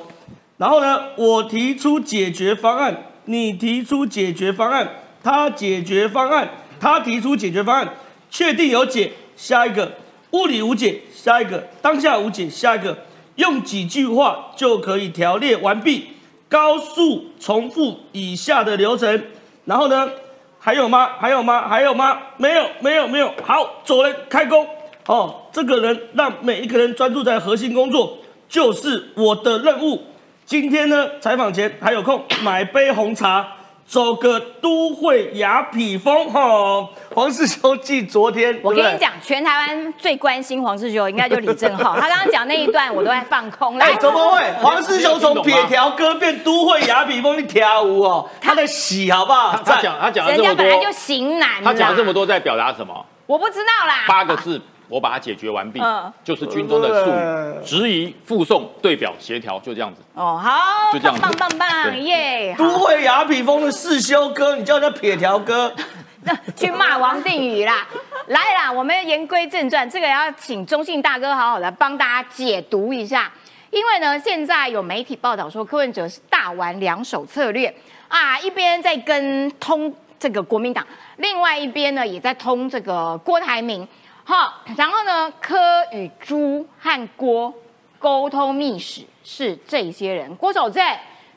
然后呢，我提出解决方案，你提出解决方案，他解决方案。他提出解决方案，确定有解，下一个物理无解，下一个当下无解，下一个用几句话就可以条列完毕，高速重复以下的流程，然后呢，还有吗？还有吗？还有吗？没有，没有，没有。好，走人，开工。哦，这个人让每一个人专注在核心工作，就是我的任务。今天呢，采访前还有空买杯红茶。走个都会雅痞风哈，黄世修记昨天，我跟你讲，全台湾最关心黄世修应该就李正浩，他刚刚讲那一段我都在放空。哎，怎么会？黄世修从撇条歌变都会雅痞风，你跳舞哦，他的喜好不好？他讲他讲了这么多，人家本来就型男，他讲了这么多在表达什么？我不知道啦，八个字。我把它解决完毕，就是军中的术语，质疑、附送、对表、协调，就这样子。哦，好，就这样，棒棒棒，耶！都会雅痞风的四修哥，你叫他撇条哥，那去骂王定宇啦！来啦，我们言归正传，这个要请中信大哥好好的帮大家解读一下，因为呢，现在有媒体报道说柯文哲是大玩两手策略啊，一边在跟通这个国民党，另外一边呢也在通这个郭台铭。好，然后呢？柯与朱和郭沟通密使是这些人：郭守正、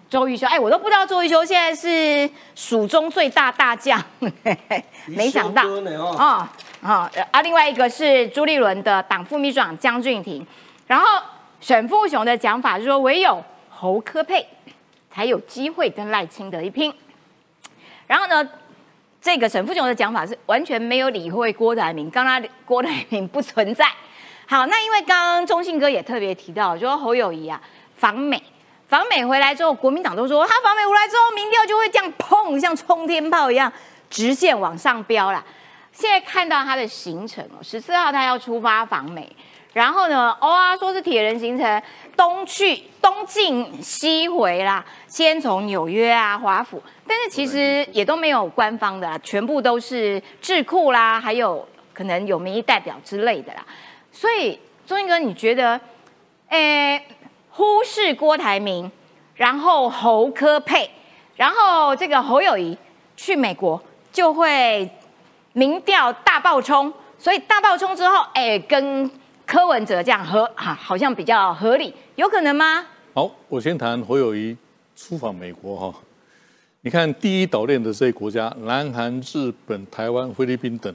周玉修。哎，我都不知道周玉修现在是蜀中最大大将，没想到啊啊！啊，另外一个是朱立伦的党副秘书长江俊廷。然后沈富雄的讲法是说，唯有侯科佩才有机会跟赖清德一拼。然后呢？这个沈富雄的讲法是完全没有理会郭台铭，刚刚郭台铭不存在。好，那因为刚刚中信哥也特别提到，就说侯友谊啊访美，访美回来之后，国民党都说他访美回来之后，民调就会这样砰，像冲天炮一样直线往上飙啦。现在看到他的行程哦，十四号他要出发访美。然后呢？哦啊，说是铁人行程，东去东进西回啦。先从纽约啊、华府，但是其实也都没有官方的，全部都是智库啦，还有可能有民意代表之类的啦。所以钟英哥，你觉得，诶，忽视郭台铭，然后侯科佩，然后这个侯友谊去美国，就会民调大爆冲，所以大爆冲之后，哎，跟柯文哲这样合啊，好像比较合理，有可能吗？好，我先谈侯友谊出访美国哈。你看第一岛链的这些国家，南韩、日本、台湾、菲律宾等，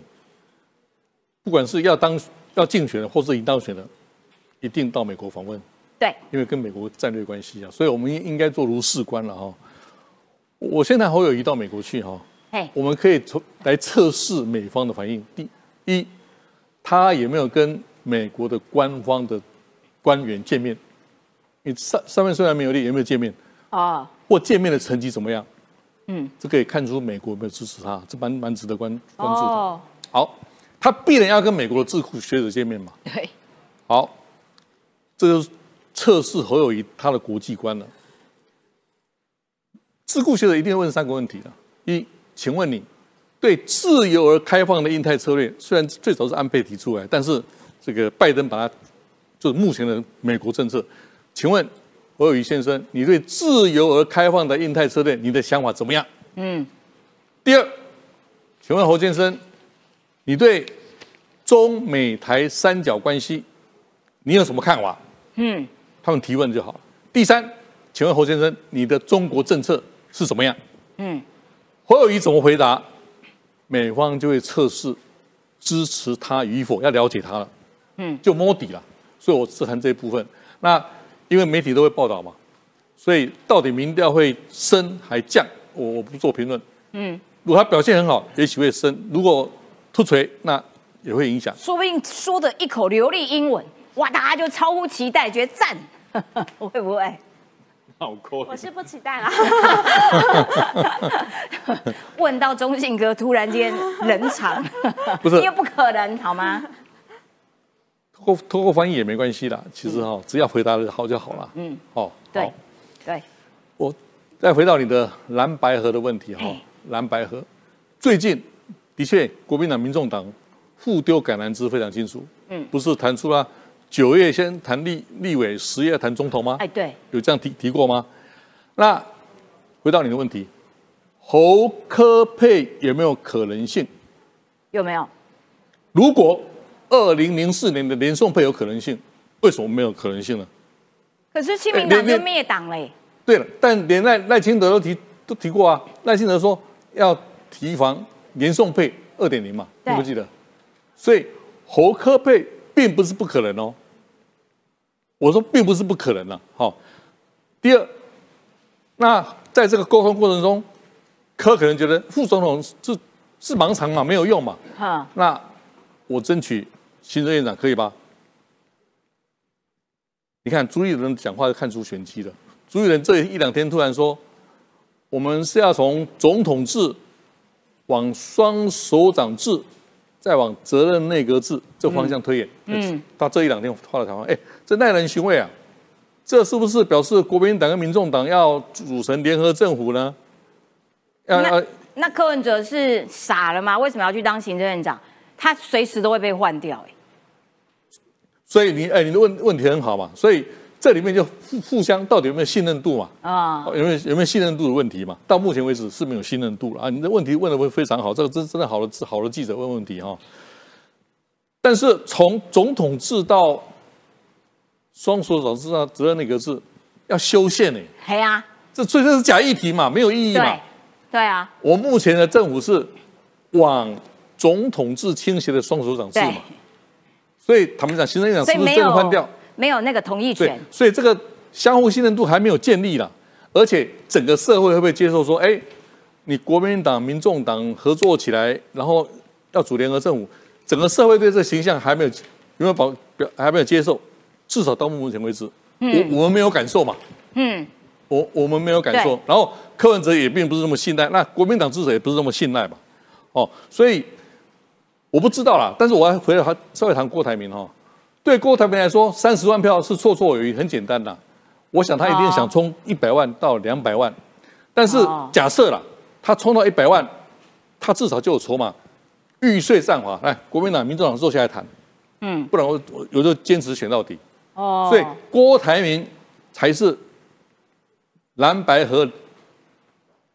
不管是要当要竞选的，或是已经当选的，一定到美国访问。对，因为跟美国战略关系啊，所以我们应该做如是观了哈。我先谈侯友谊到美国去哈，我们可以从来测试美方的反应。第一，他有没有跟美国的官方的官员见面？你上上面虽然没有列，有没有见面？哦，或见面的成绩怎么样？嗯，这可以看出美国有没有支持他，这蛮蛮值得关关注的。好，他必然要跟美国的智库学者见面嘛？对。好，这就是。测试侯友谊他的国际观了。智库学者一定问三个问题了：一，请问你对自由而开放的印太策略，虽然最早是安倍提出来，但是这个拜登把它就是目前的美国政策，请问侯友谊先生，你对自由而开放的印太策略，你的想法怎么样？嗯。第二，请问侯先生，你对中美台三角关系，你有什么看法？嗯。他们提问就好了。第三，请问侯先生，你的中国政策是怎么样？嗯，侯友谊怎么回答，美方就会测试支持他与否，要了解他了。嗯，就摸底了。所以我只谈这一部分。那因为媒体都会报道嘛，所以到底民调会升还降，我我不做评论。嗯，如果他表现很好，也许会升；如果突锤，那也会影响。说不定说的一口流利英文，哇，大家就超乎期待，觉得赞。会不会？好酷！我是不期待啦。问到中信哥，突然间冷场，不是，又不可能，好吗？通过通过翻译也没关系啦。其实哈，只要回答的好就好了。嗯，哦，对，对。我再回到你的蓝白河的问题哈，蓝白河最近的确，国民党、民众党互丢橄榄枝非常清楚。嗯，不是谈出了。九月先谈立立委，十月谈总统吗？哎，对，有这样提提过吗？那回到你的问题，侯科配有没有可能性？有没有？如果二零零四年的连宋配有可能性，为什么没有可能性呢？可是亲民党就灭党嘞。对了，但连赖赖清德都提都提过啊。赖清德说要提防连宋配二点零嘛，记不记得？所以侯科配并不是不可能哦。我说并不是不可能了，好。第二，那在这个沟通过程中，柯可能觉得副总统是是盲肠嘛，没有用嘛。哈。那我争取行政院长可以吧？你看朱立伦讲话就看出玄机了。朱立伦这一两天突然说，我们是要从总统制往双首长制。再往责任内阁制这方向推演，嗯，他这一两天发了谈话，哎，这耐人寻味啊！这是不是表示国民党跟民众党要组成联合政府呢？那那柯文哲是傻了吗？为什么要去当行政院长？他随时都会被换掉，哎。所以你哎，你的问问题很好嘛，所以。这里面就互互相到底有没有信任度嘛？啊，有没有有没有信任度的问题嘛？到目前为止是没有信任度了啊！你的问题问的会非常好，这个真真的好的好的记者问问题哈。但是从总统制到双手掌制到责任那个制，要修宪呢？对啊，这所以这是假议题嘛，没有意义嘛？对啊。我目前的政府是往总统制倾斜的双手掌制嘛？所以他们讲行政院长是不是真的换掉？没有那个同意权，所以这个相互信任度还没有建立了，而且整个社会会不会接受说，哎，你国民党、民众党合作起来，然后要组联合政府，整个社会对这个形象还没有有没有保表还没有接受，至少到目前为止，我我们没有感受嘛，嗯，我我们没有感受，然后柯文哲也并不是这么信赖，那国民党至少也不是这么信赖嘛，哦，所以我不知道啦，但是我还回来还稍微谈郭台铭哈。对郭台铭来说，三十万票是绰绰有余，很简单的。我想他一定想冲一百万到两百万，但是假设啦他冲到一百万，他至少就有筹码，玉碎战法来，国民党、民主党坐下来谈，嗯，不然我我有就坚持选到底。哦，所以郭台铭才是蓝白河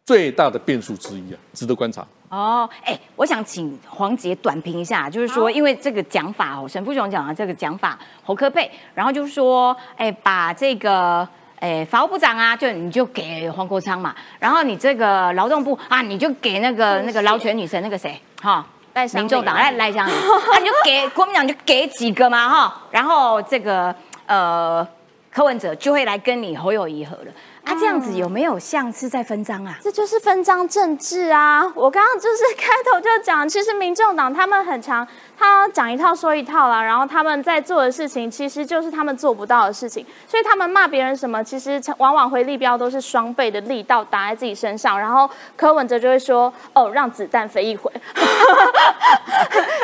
最大的变数之一啊，值得观察。哦，哎，我想请黄杰短评一下，就是说，因为这个讲法哦，沈富雄讲的这个讲法，侯科佩，然后就是说，哎，把这个，哎，法务部长啊，就你就给黄国昌嘛，然后你这个劳动部啊，你就给那个那个劳权女神那个谁，哈，民众党赖赖香林，啊，你就给国民党就给几个嘛，哈，然后这个呃，柯文哲就会来跟你侯友谊合了。他这样子有没有像是在分赃啊？这就是分赃政治啊！我刚刚就是开头就讲，其实民众党他们很强，他讲一套说一套啦，然后他们在做的事情其实就是他们做不到的事情，所以他们骂别人什么，其实往往回力标都是双倍的力道打在自己身上。然后柯文哲就会说：“哦，让子弹飞一回。”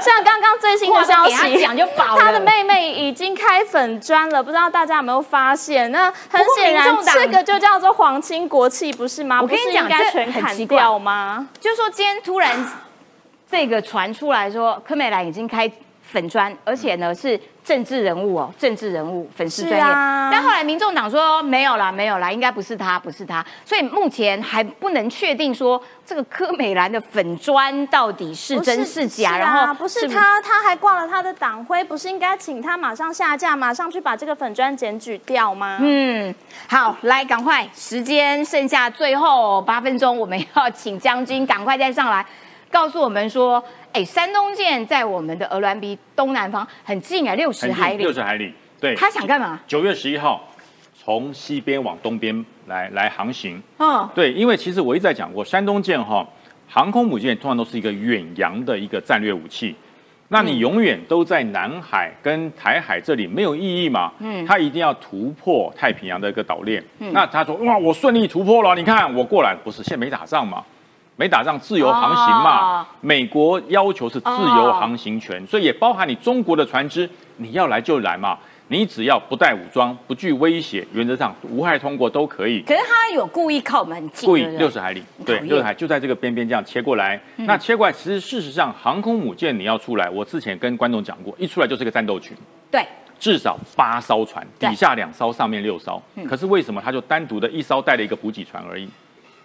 像刚刚最新的消息，讲就饱他的妹妹已经开粉砖了，不知道大家有没有发现？那很显然，这个就叫。做皇亲国戚不是吗？我跟你讲，这全砍掉吗？就说今天突然这个传出来说，柯美兰已经开粉砖，而且呢是。政治人物哦，政治人物粉丝专业，但后来民众党说没有啦，没有啦，应该不是他，不是他，所以目前还不能确定说这个柯美兰的粉砖到底是真是假，然后不是他，他还挂了他的党徽，不是应该请他马上下架，马上去把这个粉砖检举掉吗？嗯，好，来赶快，时间剩下最后八分钟，我们要请将军赶快再上来。告诉我们说，哎，山东舰在我们的鹅銮鼻东南方很近啊，六十海里。六十海里，对。他想干嘛？九月十一号从西边往东边来来航行。嗯，对，因为其实我一直在讲过，山东舰哈航空母舰通常都是一个远洋的一个战略武器，那你永远都在南海跟台海这里没有意义嘛？嗯，他一定要突破太平洋的一个岛链。嗯，那他说哇，我顺利突破了，你看我过来，不是现在没打仗嘛？没打仗，自由航行嘛。美国要求是自由航行权，所以也包含你中国的船只，你要来就来嘛。你只要不带武装、不具威胁，原则上无害通过都可以。可是他有故意靠我们很近，故意六十海里，对，六十海就在这个边边这样切过来。那切过来，其实事实上航空母舰你要出来，我之前跟观众讲过，一出来就是个战斗群。对，至少八艘船，底下两艘，上面六艘。可是为什么他就单独的一艘带了一个补给船而已？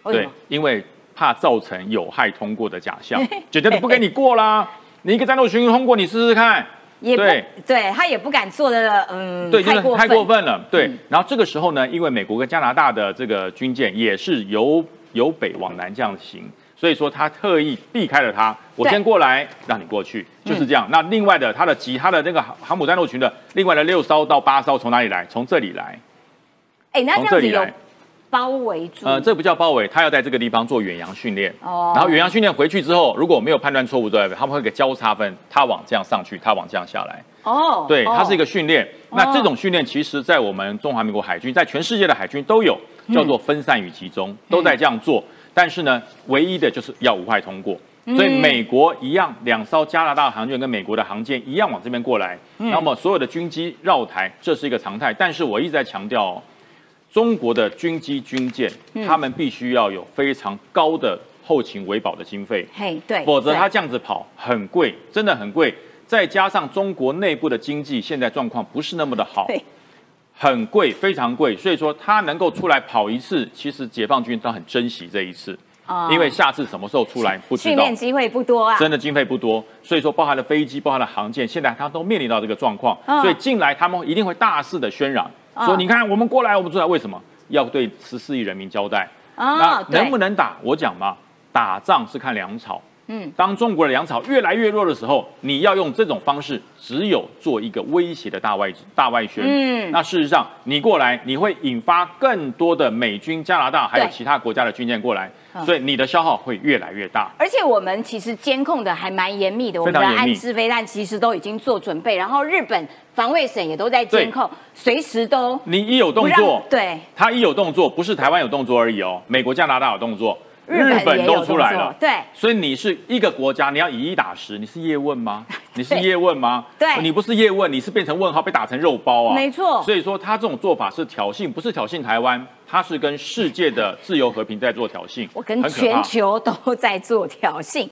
对，因为。怕造成有害通过的假象，绝对不给你过啦！你一个战斗群通过，你试试看。也对，对他也不敢做的，嗯，对，就是太过分了。对，然后这个时候呢，因为美国跟加拿大的这个军舰也是由由北往南这样行，所以说他特意避开了它。我先过来，让你过去，就是这样。那另外的，他的其他的那个航母战斗群的另外的六艘到八艘从哪里来？从这里来。哎，那这样子有。包围住，呃，这不叫包围，他要在这个地方做远洋训练。哦，然后远洋训练回去之后，如果没有判断错误，对，他们会给交叉分，他往这样上去，他往这样下来。哦，对，它是一个训练。那这种训练，其实在我们中华民国海军，在全世界的海军都有，叫做分散与集中，都在这样做。但是呢，唯一的就是要无害通过。所以美国一样，两艘加拿大航舰跟美国的航舰一样往这边过来，那么所有的军机绕台，这是一个常态。但是我一直在强调。中国的军机军舰，他们必须要有非常高的后勤维保的经费，嘿，对，否则他这样子跑很贵，真的很贵。再加上中国内部的经济现在状况不是那么的好，很贵，非常贵。所以说他能够出来跑一次，其实解放军都很珍惜这一次，因为下次什么时候出来不知道，训练机会不多啊，真的经费不多。所以说，包含了飞机，包含了航舰，现在他都面临到这个状况，所以进来他们一定会大肆的渲染。说你看，我们过来，我们出来，为什么要对十四亿人民交代？那能不能打？我讲嘛，打仗是看粮草。嗯，当中国的粮草越来越弱的时候，你要用这种方式，只有做一个威胁的大外大外宣。嗯，那事实上你过来，你会引发更多的美军、加拿大还有其他国家的军舰过来，所以你的消耗会越来越大。而且我们其实监控的还蛮严密的，我们的安置飞弹其实都已经做准备，然后日本防卫省也都在监控，随时都你一有动作，对，他一有动作，不是台湾有动作而已哦，美国、加拿大有动作。日本都出来了，对，所以你是一个国家，你要以一打十，你是叶问吗？你是叶问吗？对，你不是叶问，你是变成问号，被打成肉包啊！没错，所以说他这种做法是挑衅，不是挑衅台湾，他是跟世界的自由和平在做挑衅，我跟全球都在做挑衅。